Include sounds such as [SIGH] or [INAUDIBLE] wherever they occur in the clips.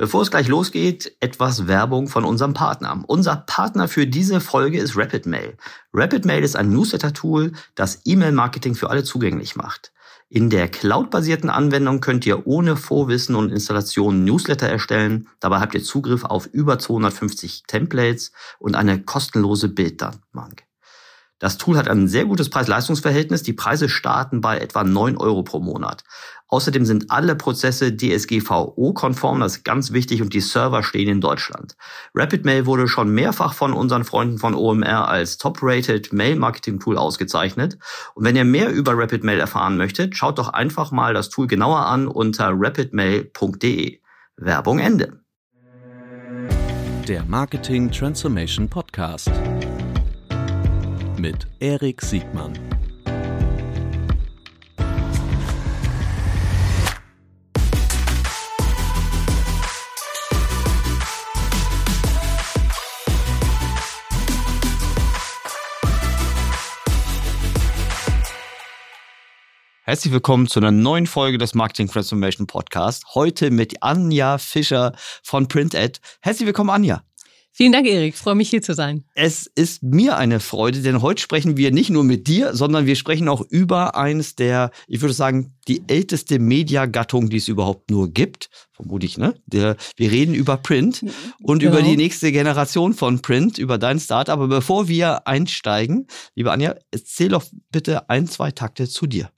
Bevor es gleich losgeht, etwas Werbung von unserem Partner. Unser Partner für diese Folge ist RapidMail. RapidMail ist ein Newsletter-Tool, das E-Mail-Marketing für alle zugänglich macht. In der cloud-basierten Anwendung könnt ihr ohne Vorwissen und Installation Newsletter erstellen. Dabei habt ihr Zugriff auf über 250 Templates und eine kostenlose Bilddatenbank. Das Tool hat ein sehr gutes Preis-Leistungs-Verhältnis. Die Preise starten bei etwa 9 Euro pro Monat. Außerdem sind alle Prozesse DSGVO-konform, das ist ganz wichtig, und die Server stehen in Deutschland. RapidMail wurde schon mehrfach von unseren Freunden von OMR als Top-Rated Mail-Marketing-Tool ausgezeichnet. Und wenn ihr mehr über RapidMail erfahren möchtet, schaut doch einfach mal das Tool genauer an unter rapidmail.de. Werbung Ende. Der Marketing Transformation Podcast mit Erik Siegmann. Herzlich willkommen zu einer neuen Folge des Marketing Transformation Podcast. Heute mit Anja Fischer von PrintEd. Herzlich willkommen, Anja. Vielen Dank, Erik. Freue mich hier zu sein. Es ist mir eine Freude, denn heute sprechen wir nicht nur mit dir, sondern wir sprechen auch über eines der, ich würde sagen, die älteste Mediagattung, die es überhaupt nur gibt. Vermutlich, ne? Der, wir reden über Print und genau. über die nächste Generation von Print, über dein Start. Aber bevor wir einsteigen, liebe Anja, erzähl doch bitte ein, zwei Takte zu dir.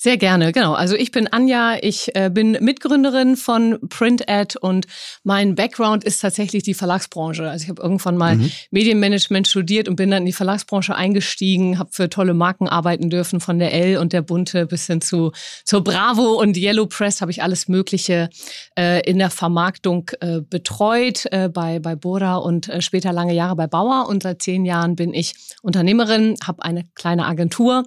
Sehr gerne, genau. Also ich bin Anja, ich äh, bin Mitgründerin von PrintAd und mein Background ist tatsächlich die Verlagsbranche. Also ich habe irgendwann mal mhm. Medienmanagement studiert und bin dann in die Verlagsbranche eingestiegen, habe für tolle Marken arbeiten dürfen, von der L und der Bunte bis hin zu zur Bravo und Yellow Press habe ich alles Mögliche äh, in der Vermarktung äh, betreut äh, bei bei Bora und äh, später lange Jahre bei Bauer und seit zehn Jahren bin ich Unternehmerin, habe eine kleine Agentur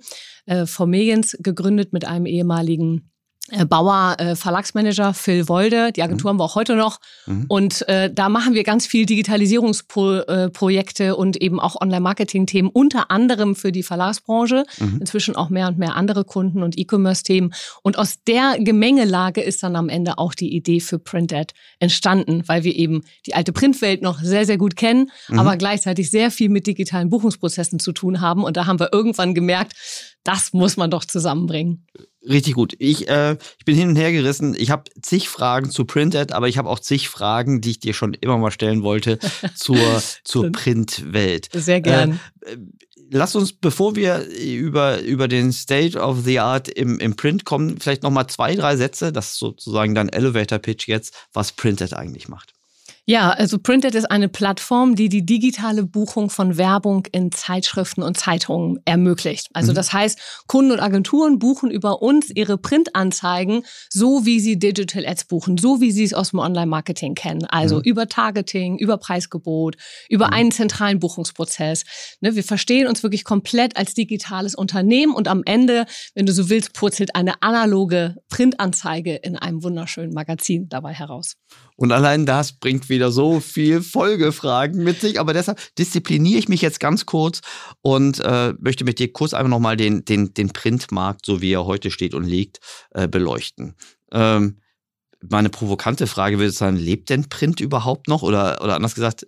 äh, Formeliens gegründet mit einem ehemaligen äh, Bauer äh, Verlagsmanager Phil Wolde. Die Agentur mhm. haben wir auch heute noch. Mhm. Und äh, da machen wir ganz viel Digitalisierungsprojekte äh, und eben auch Online-Marketing-Themen, unter anderem für die Verlagsbranche. Mhm. Inzwischen auch mehr und mehr andere Kunden und E-Commerce-Themen. Und aus der Gemengelage ist dann am Ende auch die Idee für PrintAd entstanden, weil wir eben die alte Printwelt noch sehr, sehr gut kennen, mhm. aber gleichzeitig sehr viel mit digitalen Buchungsprozessen zu tun haben. Und da haben wir irgendwann gemerkt, das muss man doch zusammenbringen. Richtig gut. Ich, äh, ich bin hin und her gerissen. Ich habe zig Fragen zu Printed, aber ich habe auch zig Fragen, die ich dir schon immer mal stellen wollte [LAUGHS] zur, zur Printwelt. Sehr gern. Äh, lass uns, bevor wir über, über den State of the Art im, im Print kommen, vielleicht nochmal zwei, drei Sätze, das ist sozusagen dein Elevator-Pitch jetzt, was Printed eigentlich macht. Ja, also Printed ist eine Plattform, die die digitale Buchung von Werbung in Zeitschriften und Zeitungen ermöglicht. Also mhm. das heißt, Kunden und Agenturen buchen über uns ihre Printanzeigen, so wie sie Digital Ads buchen, so wie sie es aus dem Online-Marketing kennen. Also mhm. über Targeting, über Preisgebot, über mhm. einen zentralen Buchungsprozess. Ne, wir verstehen uns wirklich komplett als digitales Unternehmen und am Ende, wenn du so willst, purzelt eine analoge Printanzeige in einem wunderschönen Magazin dabei heraus. Und allein das bringt wieder so viel Folgefragen mit sich. Aber deshalb diszipliniere ich mich jetzt ganz kurz und äh, möchte mit dir kurz einfach nochmal den, den, den Printmarkt, so wie er heute steht und liegt, äh, beleuchten. Ähm, meine provokante Frage würde sein, lebt denn Print überhaupt noch? Oder, oder anders gesagt,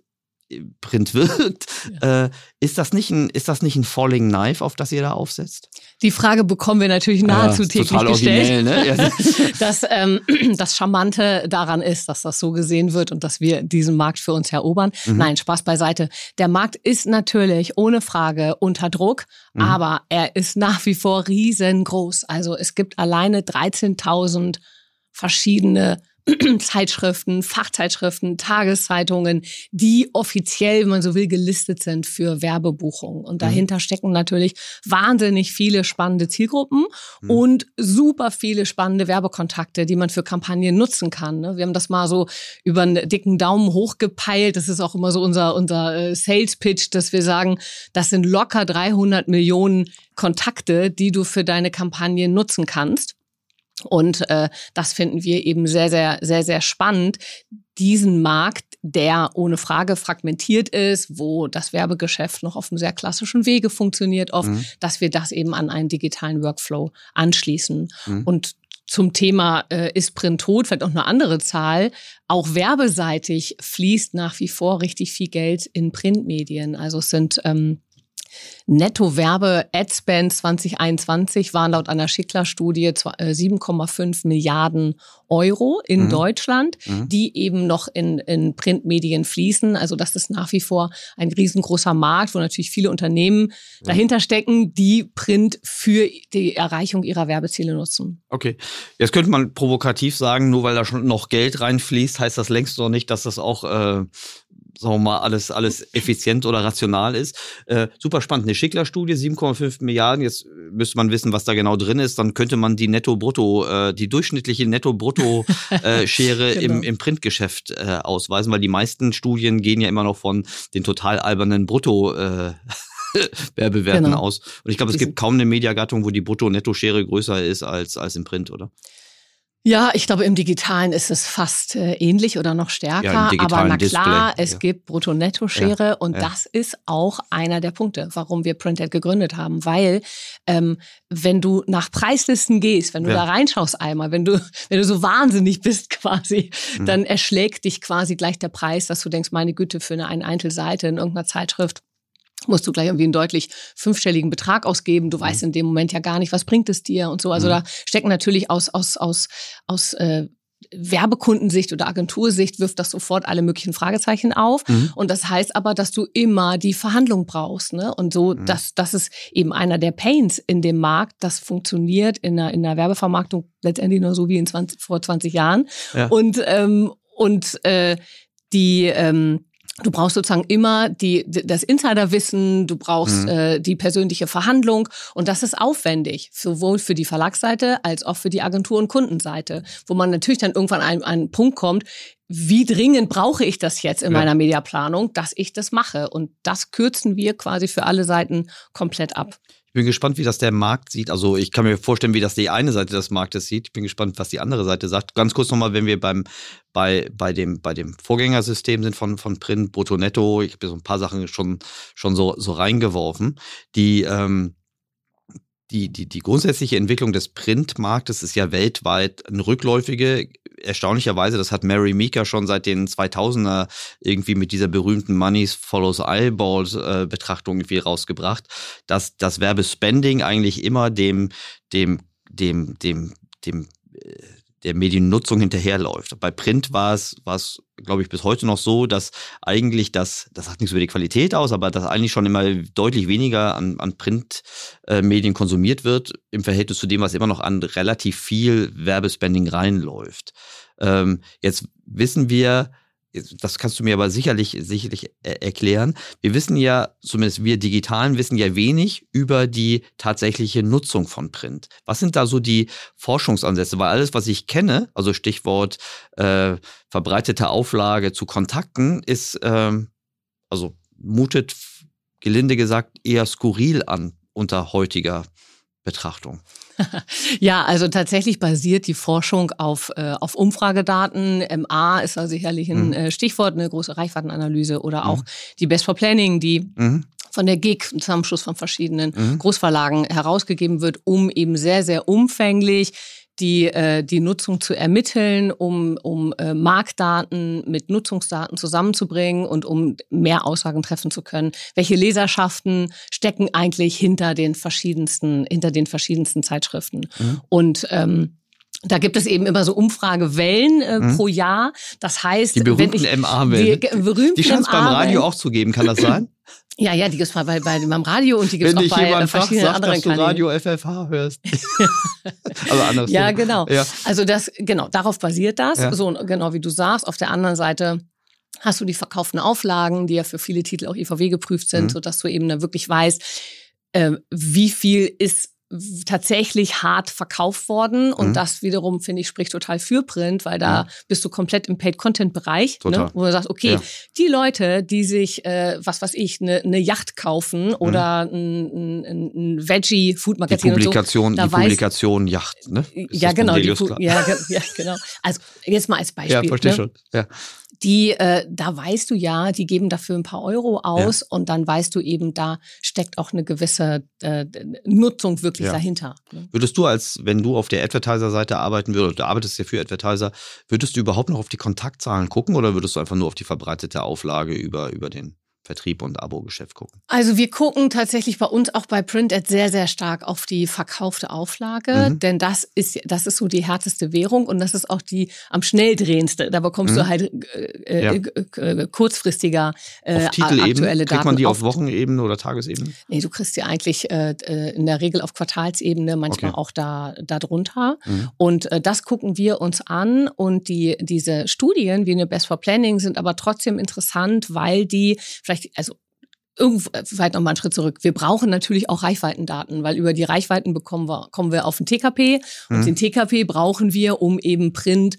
Print wirkt. Ja. Äh, ist, das nicht ein, ist das nicht ein Falling Knife, auf das ihr da aufsetzt? Die Frage bekommen wir natürlich nahezu ja, [LAUGHS] täglich gestellt. Ne? dass ähm, [CLEARS THROAT] das Charmante daran ist, dass das so gesehen wird und dass wir diesen Markt für uns erobern. Mhm. Nein, Spaß beiseite. Der Markt ist natürlich ohne Frage unter Druck, mhm. aber er ist nach wie vor riesengroß. Also es gibt alleine 13.000 verschiedene [CLEARS THROAT] Zeitschriften, Fachzeitschriften, Tageszeitungen, die offiziell, wenn man so will, gelistet sind für Werbebuchungen. Und mhm. dahinter mhm. stecken natürlich wahnsinnig viele spannende Zielgruppen mhm. und super viele spannende Werbekontakte, die man für Kampagnen nutzen kann. Ne? Wir haben das mal so über einen dicken Daumen hochgepeilt. Das ist auch immer so unser, unser äh, Sales Pitch, dass wir sagen, das sind locker 300 Millionen Kontakte, die du für deine Kampagnen nutzen kannst. Und äh, das finden wir eben sehr, sehr, sehr, sehr spannend. Diesen Markt, der ohne Frage fragmentiert ist, wo das Werbegeschäft noch auf einem sehr klassischen Wege funktioniert, oft, mhm. dass wir das eben an einen digitalen Workflow anschließen. Mhm. Und zum Thema äh, ist Print tot, vielleicht auch eine andere Zahl. Auch werbeseitig fließt nach wie vor richtig viel Geld in Printmedien. Also es sind ähm, Netto-Werbe-Adspend 2021 waren laut einer Schickler-Studie 7,5 äh, Milliarden Euro in mhm. Deutschland, mhm. die eben noch in, in Printmedien fließen. Also das ist nach wie vor ein riesengroßer Markt, wo natürlich viele Unternehmen ja. dahinter stecken, die Print für die Erreichung ihrer Werbeziele nutzen. Okay, jetzt könnte man provokativ sagen, nur weil da schon noch Geld reinfließt, heißt das längst noch nicht, dass das auch äh, sagen wir mal, alles, alles effizient oder rational ist. Äh, super spannend. Eine Schickler-Studie, 7,5 Milliarden. Jetzt müsste man wissen, was da genau drin ist. Dann könnte man die Netto-Brutto, äh, die durchschnittliche Netto-Brutto-Schere äh, [LAUGHS] genau. im, im Printgeschäft äh, ausweisen, weil die meisten Studien gehen ja immer noch von den total albernen Brutto- äh, [LAUGHS] Werbewerten genau. aus. Und ich glaube, es gibt kaum eine Mediagattung, wo die Brutto-Netto-Schere größer ist als, als im Print, oder? Ja, ich glaube, im Digitalen ist es fast äh, ähnlich oder noch stärker. Ja, aber na klar, Display. es ja. gibt Brutto-Netto-Schere ja, und das ist auch einer der Punkte, warum wir Printed gegründet haben. Weil ähm, wenn du nach Preislisten gehst, wenn du da reinschaust einmal, wenn du, wenn du so wahnsinnig bist quasi, mhm. dann erschlägt dich quasi gleich der Preis, dass du denkst, meine Güte, für eine Einzelseite in irgendeiner Zeitschrift musst du gleich irgendwie einen deutlich fünfstelligen Betrag ausgeben. Du weißt mhm. in dem Moment ja gar nicht, was bringt es dir und so. Also mhm. da stecken natürlich aus, aus, aus, aus äh, Werbekundensicht oder Agentursicht wirft das sofort alle möglichen Fragezeichen auf. Mhm. Und das heißt aber, dass du immer die Verhandlung brauchst. Ne? Und so, mhm. das, das ist eben einer der Pains in dem Markt. Das funktioniert in der, in der Werbevermarktung letztendlich nur so wie in 20, vor 20 Jahren. Ja. Und, ähm, und äh, die ähm, Du brauchst sozusagen immer die, das Insiderwissen, du brauchst mhm. äh, die persönliche Verhandlung und das ist aufwendig, sowohl für die Verlagsseite als auch für die Agentur- und Kundenseite, wo man natürlich dann irgendwann an einen Punkt kommt, wie dringend brauche ich das jetzt in ja. meiner Mediaplanung, dass ich das mache. Und das kürzen wir quasi für alle Seiten komplett ab. Ich bin gespannt, wie das der Markt sieht. Also ich kann mir vorstellen, wie das die eine Seite des Marktes sieht. Ich bin gespannt, was die andere Seite sagt. Ganz kurz nochmal, wenn wir beim, bei, bei, dem, bei dem Vorgängersystem sind von, von Print, Brutto, Netto. Ich habe so ein paar Sachen schon, schon so, so reingeworfen. Die, ähm, die, die, die grundsätzliche Entwicklung des Printmarktes ist ja weltweit eine rückläufige. Erstaunlicherweise, das hat Mary Meeker schon seit den 2000er irgendwie mit dieser berühmten Moneys Follows Eyeballs äh, Betrachtung irgendwie rausgebracht, dass das Werbespending eigentlich immer dem, dem, dem, dem, dem, äh, der Mediennutzung hinterherläuft. Bei Print war es, war es, glaube ich, bis heute noch so, dass eigentlich das, das sagt nichts über die Qualität aus, aber dass eigentlich schon immer deutlich weniger an, an Printmedien äh, konsumiert wird im Verhältnis zu dem, was immer noch an relativ viel Werbespending reinläuft. Ähm, jetzt wissen wir, das kannst du mir aber sicherlich, sicherlich erklären. Wir wissen ja, zumindest wir Digitalen wissen ja wenig über die tatsächliche Nutzung von Print. Was sind da so die Forschungsansätze? Weil alles, was ich kenne, also Stichwort äh, verbreitete Auflage zu Kontakten, ist, ähm, also mutet gelinde gesagt eher skurril an unter heutiger Betrachtung. [LAUGHS] ja, also tatsächlich basiert die Forschung auf, äh, auf Umfragedaten. MA ist da sicherlich ein mhm. Äh, Stichwort, eine große Reichweitenanalyse oder mhm. auch die Best for Planning, die mhm. von der GIG, ein Zusammenschluss von verschiedenen mhm. Großverlagen herausgegeben wird, um eben sehr, sehr umfänglich die, äh, die Nutzung zu ermitteln, um, um äh, Marktdaten mit Nutzungsdaten zusammenzubringen und um mehr Aussagen treffen zu können. Welche Leserschaften stecken eigentlich hinter den verschiedensten, hinter den verschiedensten Zeitschriften? Mhm. Und ähm, da gibt es eben immer so Umfragewellen äh, mhm. pro Jahr. Das heißt, die berühmten MA-Wellen. Die, berühmten die scheint es beim Radio auch zu geben, kann das sein? [LAUGHS] Ja, ja, die gibt es bei, bei, beim Radio und die gibt es auch bei äh, verschiedenen sagt, anderen dass du Radio FFH hörst. [LAUGHS] also anders. Ja, genau. Ja. Also das, genau, darauf basiert das. Ja. So, genau wie du sagst. Auf der anderen Seite hast du die verkauften Auflagen, die ja für viele Titel auch IVW geprüft sind, mhm. sodass du eben da wirklich weißt, äh, wie viel ist tatsächlich hart verkauft worden. Und mhm. das wiederum, finde ich, spricht total für Print, weil da mhm. bist du komplett im Paid-Content-Bereich, ne? wo du sagst, okay, ja. die Leute, die sich, äh, was weiß ich, eine ne Yacht kaufen mhm. oder ein, ein, ein Veggie-Food-Magazin Die Publikation, so, die Publikation Yacht, ne? Ist ja, genau. Die, ja, ja, genau. Also jetzt mal als Beispiel. Ja, verstehe ne? schon. Ja die, äh, da weißt du ja, die geben dafür ein paar Euro aus ja. und dann weißt du eben, da steckt auch eine gewisse äh, Nutzung wirklich Ja. dahinter. Ne? Würdest du als, wenn du auf der Advertiser-Seite arbeiten würdest, du arbeitest ja für Advertiser, würdest du überhaupt noch auf die Kontaktzahlen gucken oder würdest du einfach nur auf die verbreitete Auflage über, über den Vertrieb und Abo-Geschäft gucken? Also wir gucken tatsächlich bei uns auch bei Print sehr, sehr stark auf die verkaufte Auflage, Mhm. denn das ist, das ist so die härteste Währung und das ist auch die am schnell drehendste. Da bekommst Mhm. du halt äh, Ja. äh, äh, kurzfristiger äh, Auf aktuelle Kriegt Daten. man die auf Wochenebene oder Tagesebene? Nee, du kriegst die eigentlich äh, äh, in der Regel auf Quartalsebene, manchmal Okay. auch da, da drunter. Mhm. Und äh, das gucken wir uns an. Und die, diese Studien wie eine Best for Planning sind aber trotzdem interessant, weil die vielleicht, also irgendwo, äh, vielleicht nochmal einen Schritt zurück. Wir brauchen natürlich auch Reichweitendaten, weil über die Reichweiten bekommen wir, kommen wir auf den TKP. Und Mhm. den TKP brauchen wir, um eben Print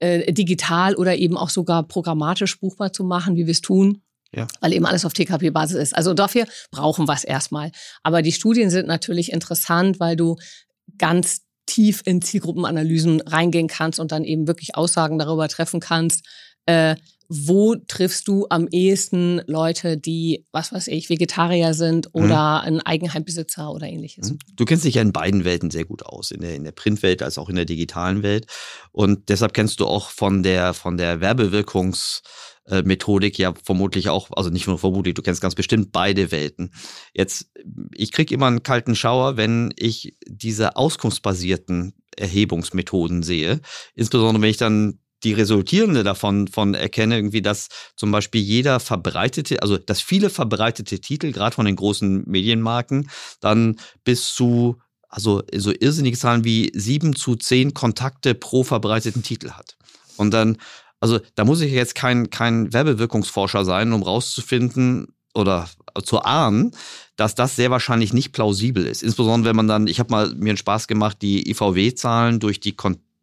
äh, digital oder eben auch sogar programmatisch buchbar zu machen, wie wir es tun Ja. weil eben alles auf TKP-Basis ist. Also dafür brauchen wir es erstmal. Aber die Studien sind natürlich interessant, weil du ganz tief in Zielgruppenanalysen reingehen kannst und dann eben wirklich Aussagen darüber treffen kannst, äh, wo triffst du am ehesten Leute, die, was weiß ich, Vegetarier sind oder ein Eigenheimbesitzer oder ähnliches. Mhm. Du kennst dich ja in beiden Welten sehr gut aus, in der, in der Printwelt als auch in der digitalen Welt. Und deshalb kennst du auch von der, von der Werbewirkungsmethodik ja vermutlich auch, also nicht nur vermutlich, du kennst ganz bestimmt beide Welten. Jetzt, ich krieg immer einen kalten Schauer, wenn ich diese auskunftsbasierten Erhebungsmethoden sehe. Insbesondere wenn ich dann die resultierende davon von erkenne, irgendwie, dass zum Beispiel jeder verbreitete, also dass viele verbreitete Titel, gerade von den großen Medienmarken, dann bis zu, also so irrsinnige Zahlen wie sieben zu zehn Kontakte pro verbreiteten Titel hat. Und dann, also da muss ich jetzt kein, kein Werbewirkungsforscher sein, um rauszufinden oder zu ahnen, dass das sehr wahrscheinlich nicht plausibel ist. Insbesondere wenn man dann, ich habe mal mir einen Spaß gemacht, die IVW-Zahlen durch die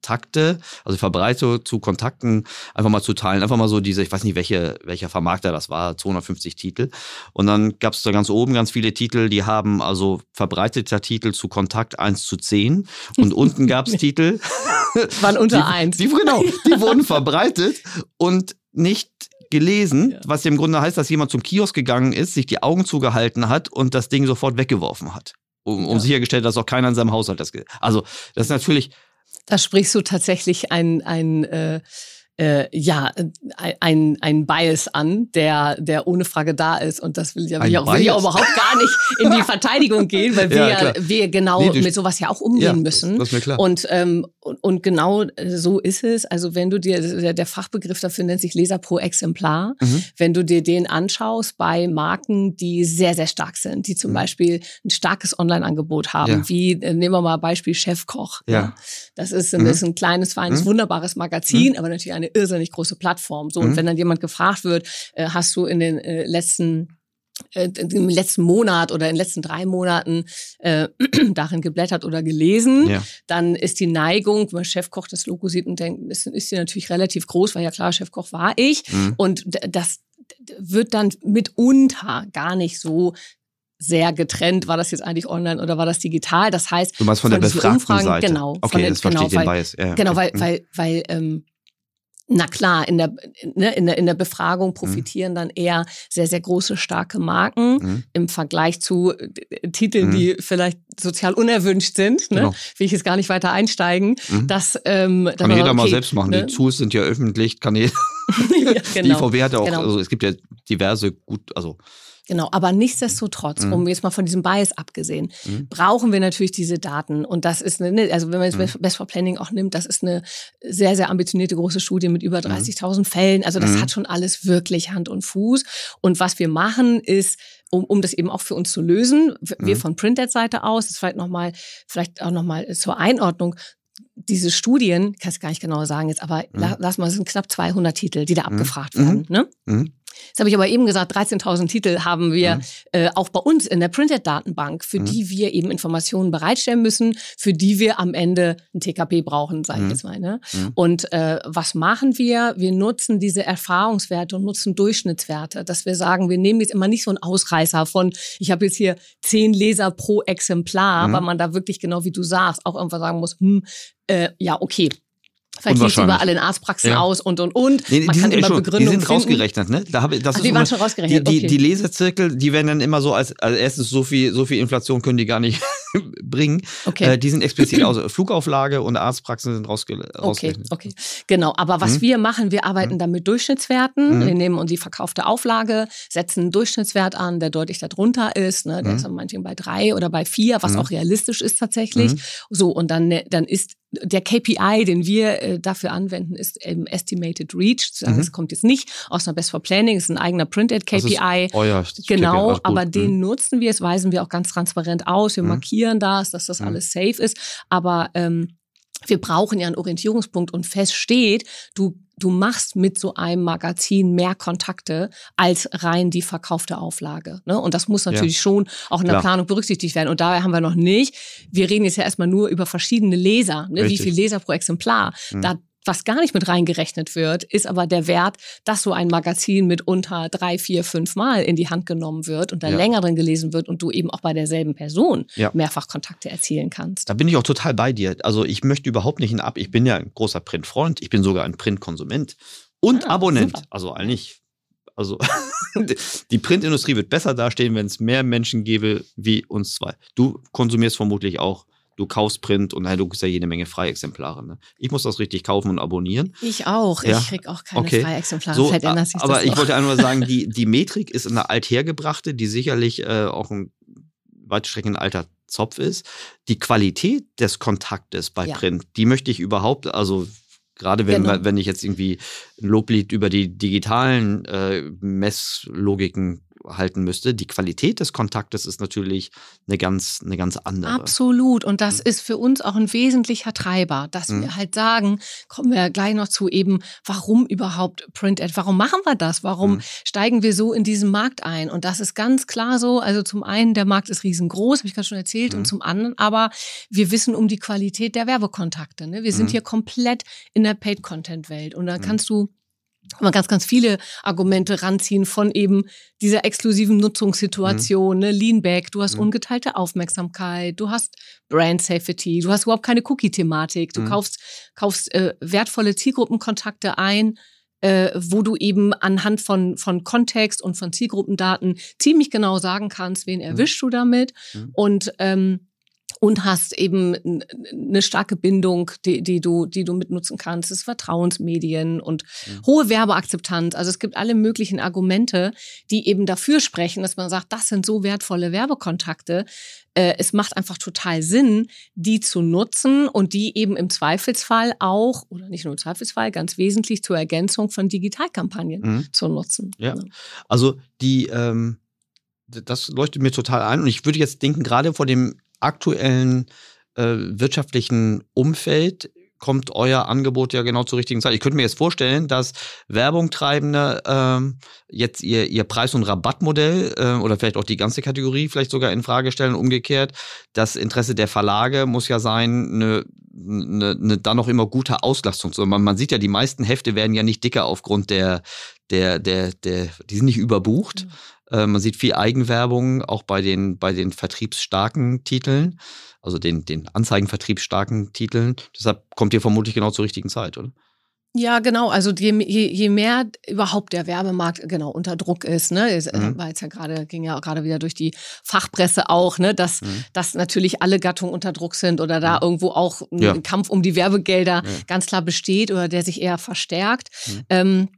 Kontakte, also Verbreitung zu Kontakten einfach mal zu teilen. Einfach mal so diese, ich weiß nicht, welche, welcher Vermarkter das war, 250 Titel. Und dann gab es da ganz oben ganz viele Titel, die haben also verbreiteter Titel zu Kontakt 1 zu 10. Und [LAUGHS] unten gab es Titel, [LAUGHS] Waren unter die, eins. Die, genau, die wurden [LAUGHS] verbreitet und nicht gelesen, Ja. was ja im Grunde heißt, dass jemand zum Kiosk gegangen ist, sich die Augen zugehalten hat und das Ding sofort weggeworfen hat. Um, um Ja. sichergestellt, dass auch keiner in seinem Haushalt das. Also, das ist natürlich, Da sprichst du tatsächlich ein, ein äh, äh, ja, äh, ein, ein Bias an, der, der ohne Frage da ist. Und das will ich, will ich, auch, will ich auch überhaupt gar nicht in die Verteidigung [LAUGHS] gehen, weil wir, Ja, ja, wir genau Nee, mit sowas ja auch umgehen ja, müssen. Das ist mir klar. Und, ähm, und, und genau so ist es. Also wenn du dir, der, der Fachbegriff dafür nennt sich Leser pro Exemplar. Mhm. Wenn du dir den anschaust bei Marken, die sehr, sehr stark sind, die zum Mhm. Beispiel ein starkes Online-Angebot haben, Ja. wie, äh, nehmen wir mal Beispiel Chefkoch. Ja. Das ist, ein- Mhm. ist ein kleines, feines, Mhm. wunderbares Magazin, aber natürlich eine irrsinnig große Plattform. So, Mhm. und wenn dann jemand gefragt wird, äh, hast du in den äh, letzten äh, im letzten Monat oder in den letzten drei Monaten äh, [CLEARS THROAT] darin geblättert oder gelesen, ja. dann ist die Neigung, wenn Chefkoch das Logo sieht und denkt, ist, ist die natürlich relativ groß, weil ja klar, Chefkoch war ich. Mhm. Und das wird dann mitunter gar nicht so sehr getrennt, war das jetzt eigentlich online oder war das digital? Das heißt, Du meinst von, der diesen befragten Umfragen, Seite. Genau. von Okay, den- das verstehe ich genau, den weil, Bias. Ja, ja, Genau, okay. weil, Mhm. weil, weil ähm, na klar, in der, ne, in der, in der Befragung Mhm. profitieren dann eher sehr, sehr große, starke Marken Mhm. im Vergleich zu äh, Titeln, Mhm. die vielleicht sozial unerwünscht sind. Ne? Genau. Will ich jetzt gar nicht weiter einsteigen. Mhm. Das, ähm, Kann jeder mal okay, selbst machen. ne? Die Tools sind ja öffentlich, kann jeder. [LAUGHS] ja, Die genau. IVW hat ja auch, Genau. also es gibt ja diverse gut, also Genau, aber nichtsdestotrotz, Mhm. um jetzt mal von diesem Bias abgesehen, Mhm. brauchen wir natürlich diese Daten. Und das ist eine, also wenn man jetzt Mhm. Best for Planning auch nimmt, das ist eine sehr, sehr ambitionierte große Studie mit über 30.000 Fällen. Also das Mhm. hat schon alles wirklich Hand und Fuß. Und was wir machen ist, um, um das eben auch für uns zu lösen, wir Mhm. von Printed-Seite aus, das ist vielleicht nochmal, vielleicht auch nochmal zur Einordnung, diese Studien, kann ich gar nicht genau sagen jetzt, aber Mhm. la- lass mal, es sind knapp 200 Titel, die da Mhm. abgefragt Mhm. werden. Ne? Mhm. Jetzt habe ich aber eben gesagt, 13.000 Titel haben wir Mhm. äh, auch bei uns in der Printed-Datenbank, für Mhm. die wir eben Informationen bereitstellen müssen, für die wir am Ende ein TKP brauchen, sage Mhm. ich jetzt mal. Ne? Mhm. Und äh, was machen wir? Wir nutzen diese Erfahrungswerte und nutzen Durchschnittswerte, dass wir sagen, wir nehmen jetzt immer nicht so einen Ausreißer von, ich habe jetzt hier zehn Leser pro Exemplar, Mhm. weil man da wirklich genau wie du sagst, auch irgendwann sagen muss, hm, äh, ja, okay. Vielleicht Unwahrscheinlich. überall in Arztpraxen Ja. aus und und und. Nee, man die kann sind, immer schon, die Begründungen sind finden. rausgerechnet, ne? Da hab, das Ach, ist die waren schon rausgerechnet, Die, die, okay. die Leserzirkel, die werden dann immer so als, als erstes so viel, so viel Inflation können die gar nicht, [LAUGHS] bringen. Okay. Äh, die sind explizit aus [CLEARS THROAT] Flugauflage und Arztpraxen sind rausge Okay, okay. Genau. Aber was hm? wir machen, wir arbeiten hm? dann mit Durchschnittswerten. Hm? Wir nehmen uns die verkaufte Auflage, setzen einen Durchschnittswert an, der deutlich darunter ist. Ne? Der ist manchmal bei drei oder bei vier, was auch realistisch ist tatsächlich. So, und dann, ne, dann ist der KPI, den wir äh, dafür anwenden, ist ähm, Estimated Reach. Mhm. Das kommt jetzt nicht aus einer Best for Planning, ist ein eigener Printed KPI. euer genau, KPI, aber den mhm. nutzen wir, das weisen wir auch ganz transparent aus. Wir mhm. markieren das, dass das mhm. alles safe ist. Aber ähm, wir brauchen ja einen Orientierungspunkt und fest steht, du du machst mit so einem Magazin mehr Kontakte als rein die verkaufte Auflage. Ne? Und das muss natürlich ja. schon auch in der Klar. Planung berücksichtigt werden. Und daher haben wir noch nicht. Wir reden jetzt ja erstmal nur über verschiedene Leser. Ne? Wie viel Leser pro Exemplar? Mhm. Da was gar nicht mit reingerechnet wird, ist aber der Wert, dass so ein Magazin mit unter drei, vier, fünf Mal in die Hand genommen wird und da ja. länger drin gelesen wird und du eben auch bei derselben Person ja. mehrfach Kontakte erzielen kannst. Da bin ich auch total bei dir. Also ich möchte überhaupt nicht ein Ab. Ich bin ja ein großer Printfreund. Ich bin sogar ein Printkonsument und ah, Abonnent. Super. Also eigentlich also [LAUGHS] die Printindustrie wird besser dastehen, wenn es mehr Menschen gäbe wie uns zwei. Du konsumierst vermutlich auch du kaufst Print und nein, du kriegst ja jede Menge Freiexemplare. Ne? Ich muss das richtig kaufen und abonnieren. Ich auch. Ja. Ich krieg auch keine okay. Freiexemplare. So, aber ich wollte einfach nur sagen, [LAUGHS] die, die Metrik ist eine althergebrachte, die sicherlich äh, auch ein weite Strecken alter Zopf ist. Die Qualität des Kontaktes bei ja. Print, die möchte ich überhaupt, also Gerade wenn, genau. wenn ich jetzt irgendwie ein Loblied über die digitalen äh, Messlogiken halten müsste. Die Qualität des Kontaktes ist natürlich eine ganz, eine ganz andere. Absolut. Und das mhm. ist für uns auch ein wesentlicher Treiber, dass mhm. wir halt sagen, kommen wir gleich noch zu eben, warum überhaupt Print Ad? Warum machen wir das? Warum mhm. steigen wir so in diesen Markt ein? Und das ist ganz klar so. Also zum einen, der Markt ist riesengroß, habe ich gerade schon erzählt, und mhm. zum anderen aber, wir wissen um die Qualität der Werbekontakte. Ne? Wir sind mhm. hier komplett in der Paid-Content-Welt. Und da mhm. kannst du man ganz, ganz viele Argumente ranziehen von eben dieser exklusiven Nutzungssituation, mhm. ne? Leanback, du hast mhm. ungeteilte Aufmerksamkeit, du hast Brand Safety, du hast überhaupt keine Cookie-Thematik, du mhm. kaufst, kaufst äh, wertvolle Zielgruppenkontakte ein, äh, wo du eben anhand von, von Kontext und von Zielgruppendaten ziemlich genau sagen kannst, wen mhm. erwischst du damit mhm. und ähm, und hast eben eine starke Bindung, die, die, du, die du mitnutzen kannst. Es ist Vertrauensmedien und mhm. hohe Werbeakzeptanz. Also es gibt alle möglichen Argumente, die eben dafür sprechen, dass man sagt, das sind so wertvolle Werbekontakte. Äh, es macht einfach total Sinn, die zu nutzen und die eben im Zweifelsfall auch, oder nicht nur im Zweifelsfall, ganz wesentlich zur Ergänzung von Digitalkampagnen mhm. zu nutzen. Ja, also die, ähm, das leuchtet mir total ein und ich würde jetzt denken, gerade vor dem aktuellen äh, wirtschaftlichen Umfeld kommt euer Angebot ja genau zur richtigen Zeit. Ich könnte mir jetzt vorstellen, dass Werbungtreibende ähm, jetzt ihr, ihr Preis- und Rabattmodell äh, oder vielleicht auch die ganze Kategorie vielleicht sogar in Frage stellen. Umgekehrt, das Interesse der Verlage muss ja sein, eine, eine, eine dann noch immer gute Auslastung zu man, man sieht ja, die meisten Hefte werden ja nicht dicker aufgrund der, der, der, der, die sind nicht überbucht. Äh, man sieht viel Eigenwerbung auch bei den, bei den vertriebsstarken Titeln, also den, den anzeigenvertriebsstarken Titeln. Deshalb kommt ihr vermutlich genau zur richtigen Zeit, oder? Ja, genau. Also je, je, je mehr überhaupt der Werbemarkt genau unter Druck ist, ne, es, äh, mhm. war jetzt ja gerade ging ja gerade wieder durch die Fachpresse auch, ne, dass mhm. dass natürlich alle Gattungen unter Druck sind oder da mhm. irgendwo auch ein ja. Kampf um die Werbegelder ja. ganz klar besteht oder der sich eher verstärkt. Mhm. Ähm,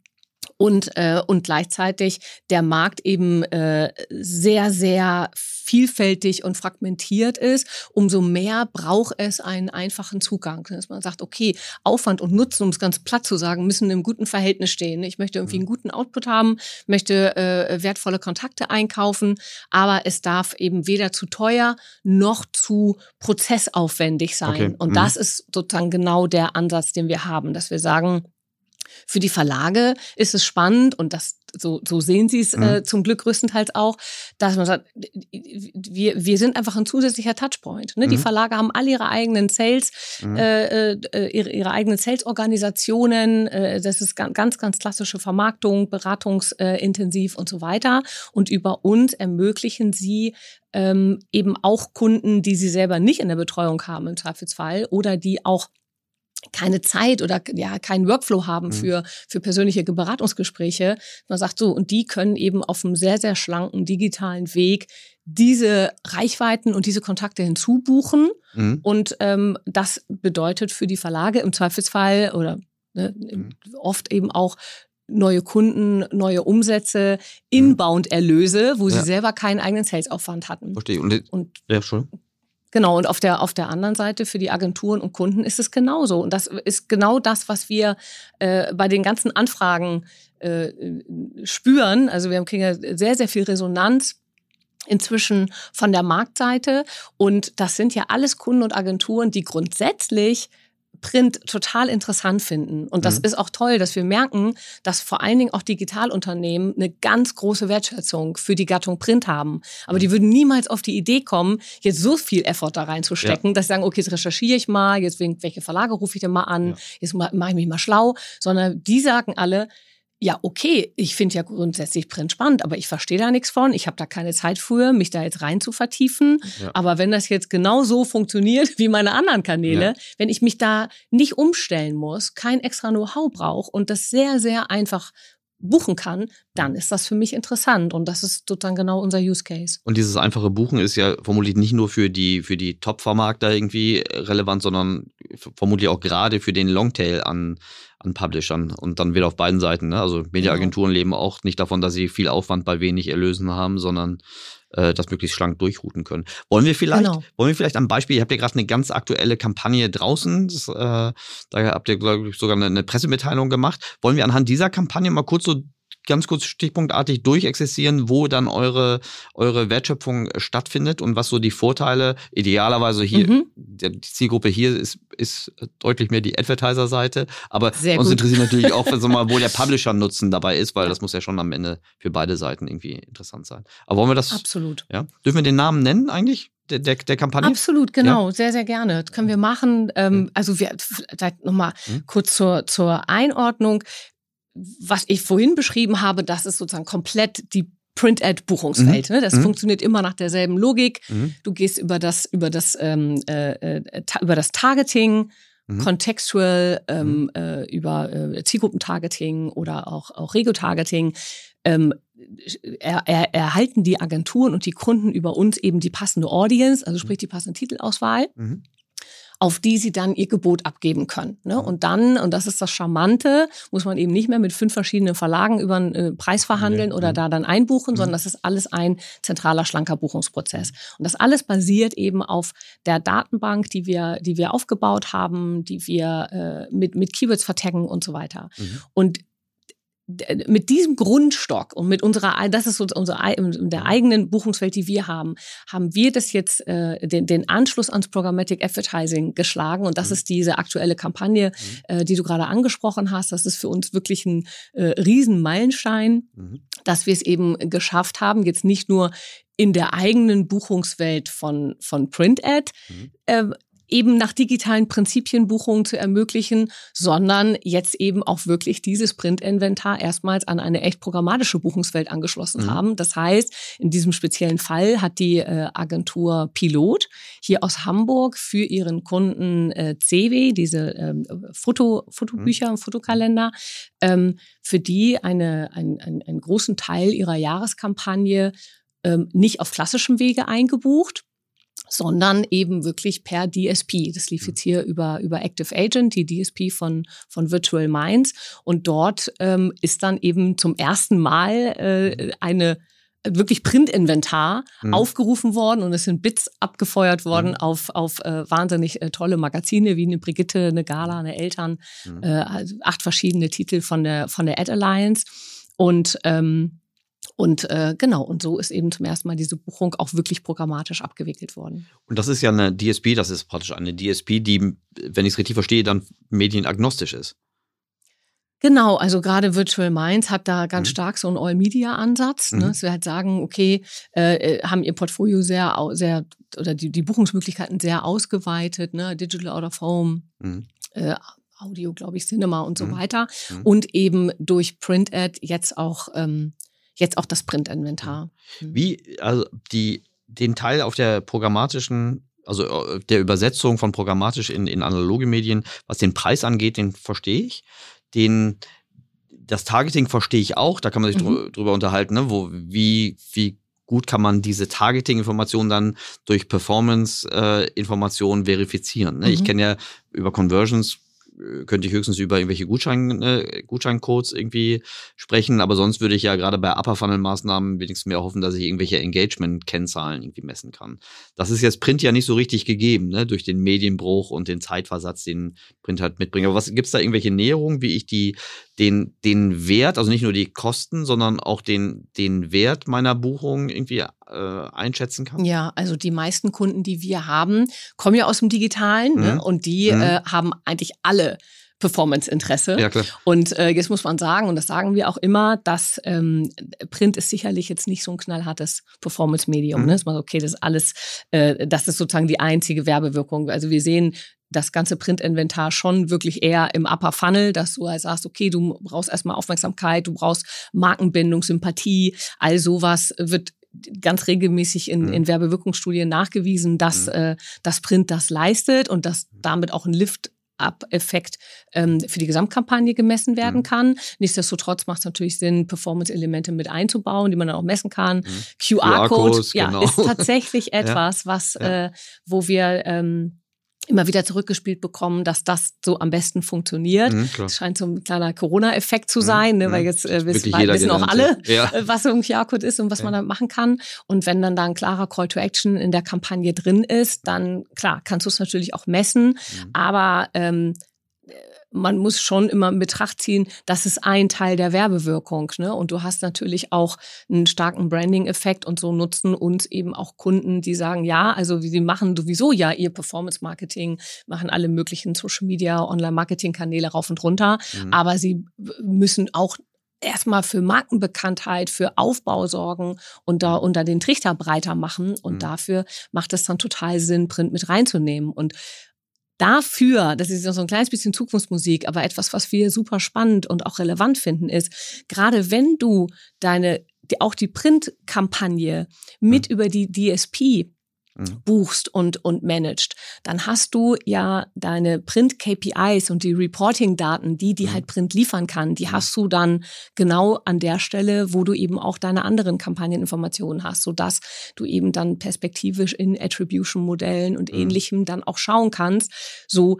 und, äh, und gleichzeitig der Markt eben äh, sehr, sehr vielfältig und fragmentiert ist, umso mehr braucht es einen einfachen Zugang. Dass man sagt, okay, Aufwand und Nutzen, um es ganz platt zu sagen, müssen einem guten Verhältnis stehen. Ich möchte irgendwie mhm. einen guten Output haben, möchte äh, wertvolle Kontakte einkaufen, aber es darf eben weder zu teuer noch zu prozessaufwendig sein. Okay. Und mhm. das ist sozusagen genau der Ansatz, den wir haben, dass wir sagen, für die Verlage ist es spannend und das so, so sehen sie es mhm. äh, zum Glück größtenteils auch, dass man sagt, wir, wir sind einfach ein zusätzlicher Touchpoint. Ne? Mhm. Die Verlage haben all ihre eigenen Sales, mhm. äh, äh, ihre, ihre eigenen Sales-Organisationen. Äh, das ist ganz, ganz klassische Vermarktung, beratungsintensiv und so weiter. Und über uns ermöglichen sie ähm, eben auch Kunden, die sie selber nicht in der Betreuung haben im Zweifelsfall oder die auch keine Zeit oder ja keinen Workflow haben Mhm. für für persönliche Beratungsgespräche. Man sagt so und die können eben auf einem sehr sehr schlanken digitalen Weg diese Reichweiten und diese Kontakte hinzubuchen Mhm. und ähm, das bedeutet für die Verlage im Zweifelsfall oder ne, Mhm. oft eben auch neue Kunden, neue Umsätze, Inbound-Erlöse, wo sie Ja. selber keinen eigenen Sales-Aufwand hatten. Verstehe. Und, Und ja, Entschuldigung. Genau, und auf der, auf der anderen Seite für die Agenturen und Kunden ist es genauso. Und das ist genau das, was wir äh, bei den ganzen Anfragen äh, spüren. Also wir kriegen ja sehr, sehr viel Resonanz inzwischen von der Marktseite. Und das sind ja alles Kunden und Agenturen, die grundsätzlich Print total interessant finden. Und das Mhm. ist auch toll, dass wir merken, dass vor allen Dingen auch Digitalunternehmen eine ganz große Wertschätzung für die Gattung Print haben. Aber die würden niemals auf die Idee kommen, jetzt so viel Effort da reinzustecken, dass sie sagen, okay, jetzt recherchiere ich mal, jetzt wegen, welche Verlage rufe ich denn mal an, Ja. jetzt ma- mache ich mich mal schlau, sondern die sagen alle, ja, okay, ich finde ja grundsätzlich Print spannend, aber ich verstehe da nichts von. Ich habe da keine Zeit für, mich da jetzt rein zu vertiefen. Ja. Aber wenn das jetzt genau so funktioniert [LAUGHS] wie meine anderen Kanäle, Ja. wenn ich mich da nicht umstellen muss, kein extra Know-how brauche und das sehr, sehr einfach buchen kann, dann ist das für mich interessant. Und das ist sozusagen genau unser Use Case. Und dieses einfache Buchen ist ja vermutlich nicht nur für die, für die Top-Vermarkter irgendwie relevant, sondern vermutlich auch gerade für den Longtail an, an Publishern und dann wieder auf beiden Seiten. Ne? Also Mediaagenturen leben auch nicht davon, dass sie viel Aufwand bei wenig Erlösen haben, sondern äh, das möglichst schlank durchrouten können. Wollen wir vielleicht, Genau. wollen wir vielleicht am Beispiel, ihr habt ja gerade eine ganz aktuelle Kampagne draußen, das, äh, da habt ihr glaub ich, sogar eine, eine Pressemitteilung gemacht. Wollen wir anhand dieser Kampagne mal kurz so ganz kurz stichpunktartig durchexerzieren, wo dann eure, eure Wertschöpfung äh, stattfindet und was so die Vorteile, idealerweise hier, Mhm. die Zielgruppe hier ist, ist deutlich mehr die Advertiser-Seite, aber uns interessiert natürlich auch, so mal, wo der [LAUGHS] Publisher-Nutzen dabei ist, weil das muss ja schon am Ende für beide Seiten irgendwie interessant sein. Aber wollen wir das, Absolut. ja? Dürfen wir den Namen nennen eigentlich, der, der, der Kampagne? Absolut, genau, sehr, sehr gerne. Das können wir machen. Ähm, also wir vielleicht nochmal Mhm. kurz zur, zur Einordnung. Was ich vorhin beschrieben habe, das ist sozusagen komplett die Print-Ad-Buchungswelt. Ne? Das Mhm. funktioniert immer nach derselben Logik. Mhm. Du gehst über das, über das, ähm, äh, äh, über das Targeting, Mhm. contextual, ähm, äh, über äh, Zielgruppentargeting oder auch, auch Regio-Targeting. Ähm, er, er, erhalten die Agenturen und die Kunden über uns eben die passende Audience, also sprich die passende Titelauswahl, Mhm. Auf die sie dann ihr Gebot abgeben können. Ne? Und dann, und das ist das Charmante, muss man eben nicht mehr mit fünf verschiedenen Verlagen über einen äh, Preis verhandeln Nee. oder Mhm. da dann einbuchen, sondern das ist alles ein zentraler, schlanker Buchungsprozess. Und das alles basiert eben auf der Datenbank, die wir, die wir aufgebaut haben, die wir äh, mit, mit Keywords vertaggen und so weiter. Mhm. Und mit diesem Grundstock und mit unserer, das ist unsere, der eigenen Buchungswelt, die wir haben, haben wir das jetzt äh, den, den Anschluss ans Programmatic Advertising geschlagen und das Mhm. ist diese aktuelle Kampagne, äh, die du gerade angesprochen hast. Das ist für uns wirklich ein äh, Riesenmeilenstein, Mhm. dass wir es eben geschafft haben, jetzt nicht nur in der eigenen Buchungswelt von, von Print Ad, Mhm. äh, eben nach digitalen Prinzipien Buchungen zu ermöglichen, sondern jetzt eben auch wirklich dieses Printinventar erstmals an eine echt programmatische Buchungswelt angeschlossen Mhm. haben. Das heißt, in diesem speziellen Fall hat die äh, Agentur Pilot hier aus Hamburg für ihren Kunden äh, CW, diese ähm, Foto, Fotobücher, Fotokalender, ähm, für die eine, ein, ein, einen großen Teil ihrer Jahreskampagne ähm, nicht auf klassischem Wege eingebucht, sondern eben wirklich per DSP. Das lief jetzt hier über, über Active Agent, die DSP von, von Virtual Minds. Und dort ähm, ist dann eben zum ersten Mal äh, eine wirklich Printinventar Mhm. aufgerufen worden und es sind Bits abgefeuert worden Mhm. auf, auf äh, wahnsinnig äh, tolle Magazine wie eine Brigitte, eine Gala, eine Eltern, Mhm. äh, also acht verschiedene Titel von der, von der Ad Alliance. Und ähm, und äh, genau, und so ist eben zum ersten Mal diese Buchung auch wirklich programmatisch abgewickelt worden. Und das ist ja eine DSP, das ist praktisch eine DSP, die, wenn ich es richtig verstehe, dann medienagnostisch ist. Genau, also gerade Virtual Minds hat da ganz Mhm. stark so einen All-Media-Ansatz. Mhm. Ne? Dass wir halt sagen, okay, äh, äh, haben ihr Portfolio sehr, sehr oder die, die Buchungsmöglichkeiten sehr ausgeweitet, ne? Digital Out of Home, Mhm. äh, Audio, glaube ich, Cinema und so Mhm. weiter. Mhm. Und eben durch Print-Ad jetzt auch, ähm, jetzt auch das Print-Inventar. Mhm. Wie, also die, den Teil auf der programmatischen also äh, der Übersetzung von programmatisch in, in analoge Medien, was den Preis angeht, den verstehe ich. Den, das Targeting verstehe ich auch, da kann man sich mhm. drüber unterhalten, ne? Wo, wie, wie gut kann man diese Targeting-Informationen dann durch Performance-Informationen äh, verifizieren. Ne? Mhm. Ich kenne ja über Conversions könnte ich höchstens über irgendwelche Gutschein, äh, Gutscheincodes irgendwie sprechen, aber sonst würde ich ja gerade bei Upper Funnel Maßnahmen wenigstens mehr hoffen, dass ich irgendwelche Engagement-Kennzahlen irgendwie messen kann. Das ist jetzt Print ja nicht so richtig gegeben, ne, durch den Medienbruch und den Zeitversatz, den Print halt mitbringt. Aber was gibt's da irgendwelche Näherungen, wie ich die den den Wert, also nicht nur die Kosten, sondern auch den den Wert meiner Buchung irgendwie äh, einschätzen kann? Ja, also die meisten Kunden, die wir haben, kommen ja aus dem Digitalen ne? mhm. ne? und die mhm. äh, haben eigentlich alle Performance-Interesse. Ja, klar. Und äh, jetzt muss man sagen, und das sagen wir auch immer, dass ähm, Print ist sicherlich jetzt nicht so ein knallhartes Performance-Medium. Mhm. Ne? Dass man okay, das ist alles, äh, das ist sozusagen die einzige Werbewirkung. Also wir sehen das ganze Printinventar schon wirklich eher im Upper Funnel, dass du halt sagst, okay, du brauchst erstmal Aufmerksamkeit, du brauchst Markenbindung, Sympathie, all sowas wird ganz regelmäßig in, mhm. in Werbewirkungsstudien nachgewiesen, dass mhm. äh, das Print das leistet und dass damit auch ein Lift Up-Effekt ähm, für die Gesamtkampagne gemessen werden mhm. kann. Nichtsdestotrotz macht es natürlich Sinn, Performance-Elemente mit einzubauen, die man dann auch messen kann. Mhm. QR-Code QR ja, genau. ist tatsächlich [LAUGHS] etwas, ja. was, ja. Äh, wo wir ähm, immer wieder zurückgespielt bekommen, dass das so am besten funktioniert. Mhm, das scheint so ein kleiner Corona-Effekt zu mhm, sein, ne, weil jetzt äh, wissen, wissen auch alle, ja. Äh, was so ein QR-Code ist und was ja. man da machen kann. Und wenn dann da ein klarer Call to Action in der Kampagne drin ist, dann klar, kannst du es natürlich auch messen. Mhm. Aber ähm, man muss schon immer in Betracht ziehen, das ist ein Teil der Werbewirkung. Ne? Und du hast natürlich auch einen starken Branding-Effekt und so nutzen uns eben auch Kunden, die sagen, ja, also sie machen sowieso ja ihr Performance-Marketing, machen alle möglichen Social-Media, Online-Marketing-Kanäle rauf und runter, mhm. aber sie müssen auch erstmal für Markenbekanntheit, für Aufbau sorgen und da unter den Trichter breiter machen. Und mhm. dafür macht es dann total Sinn, Print mit reinzunehmen. Und dafür, das ist so ein kleines bisschen Zukunftsmusik, aber etwas, was wir super spannend und auch relevant finden, ist, gerade wenn du deine, auch die Printkampagne mit mhm. über die DSP Mhm. buchst und, und managst, dann hast du ja deine Print-KPIs und die Reporting-Daten, die die mhm. halt Print liefern kann, die mhm. hast du dann genau an der Stelle, wo du eben auch deine anderen Kampagneninformationen hast, sodass du eben dann perspektivisch in Attribution-Modellen und mhm. ähnlichem dann auch schauen kannst, so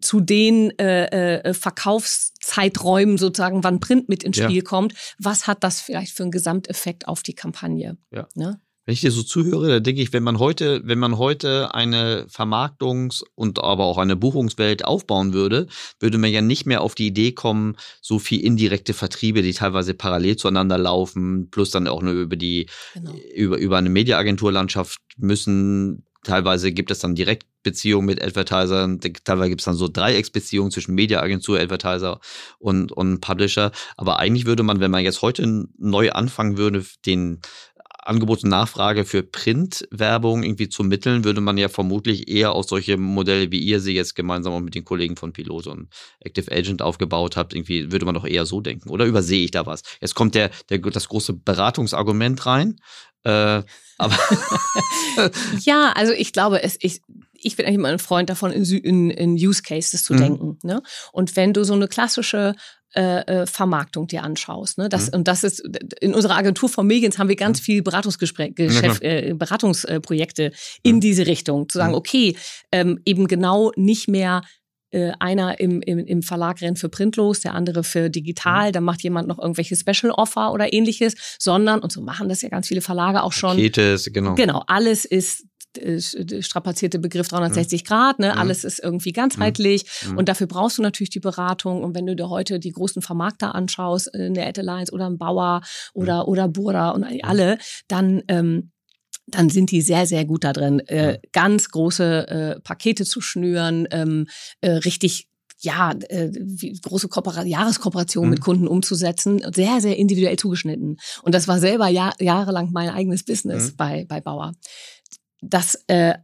zu den äh, äh, Verkaufszeiträumen sozusagen, wann Print mit ins Spiel ja. kommt, was hat das vielleicht für einen Gesamteffekt auf die Kampagne? Ja. Ne? Wenn ich dir so zuhöre, da denke ich, wenn man heute, wenn man heute eine Vermarktungs- und aber auch eine Buchungswelt aufbauen würde, würde man ja nicht mehr auf die Idee kommen, so viel indirekte Vertriebe, die teilweise parallel zueinander laufen, plus dann auch nur über die, genau. über, über eine Mediaagenturlandschaft müssen. Teilweise gibt es dann Direktbeziehungen mit Advertisern, teilweise gibt es dann so Dreiecksbeziehungen zwischen Mediaagentur, Advertiser und, und Publisher. Aber eigentlich würde man, wenn man jetzt heute neu anfangen würde, den Angebot und Nachfrage für Printwerbung irgendwie zu mitteln, würde man ja vermutlich eher aus solche Modelle, wie ihr sie jetzt gemeinsam mit den Kollegen von Pilot und Active Agent aufgebaut habt, irgendwie würde man doch eher so denken. Oder übersehe ich da was? Jetzt kommt der, der das große Beratungsargument rein. Äh, [LAUGHS] aber ja, also ich glaube, es, ich, ich bin eigentlich immer ein Freund davon, in, in, in Use Cases zu mhm. denken. Ne? Und wenn du so eine klassische äh, äh, Vermarktung dir anschaust. Ne? Das, mhm. Und das ist in unserer Agentur von Mediens haben wir ganz mhm. viel Beratungsgespräch, äh, Beratungsprojekte in mhm. diese Richtung. Zu sagen, mhm. okay, ähm, eben genau nicht mehr äh, einer im, im, im Verlag rennt für printlos, der andere für digital, mhm. dann macht jemand noch irgendwelche Special Offer oder ähnliches, sondern, und so machen das ja ganz viele Verlage auch schon. Pakete, genau. Genau, alles ist strapazierte Begriff 360 mhm. Grad, ne? Mhm. Alles ist irgendwie ganzheitlich mhm. und dafür brauchst du natürlich die Beratung. Und wenn du dir heute die großen Vermarkter anschaust, äh, eine Ad Alliance oder ein Bauer oder, mhm. oder Burda und alle, dann, ähm, dann sind die sehr, sehr gut da drin, äh, ganz große äh, Pakete zu schnüren, ähm, äh, richtig ja, äh, große Kooper Jahreskooperation mhm. mit Kunden umzusetzen, sehr, sehr individuell zugeschnitten. Und das war selber jahr, jahrelang mein eigenes Business mhm. bei, bei Bauer. Das äh,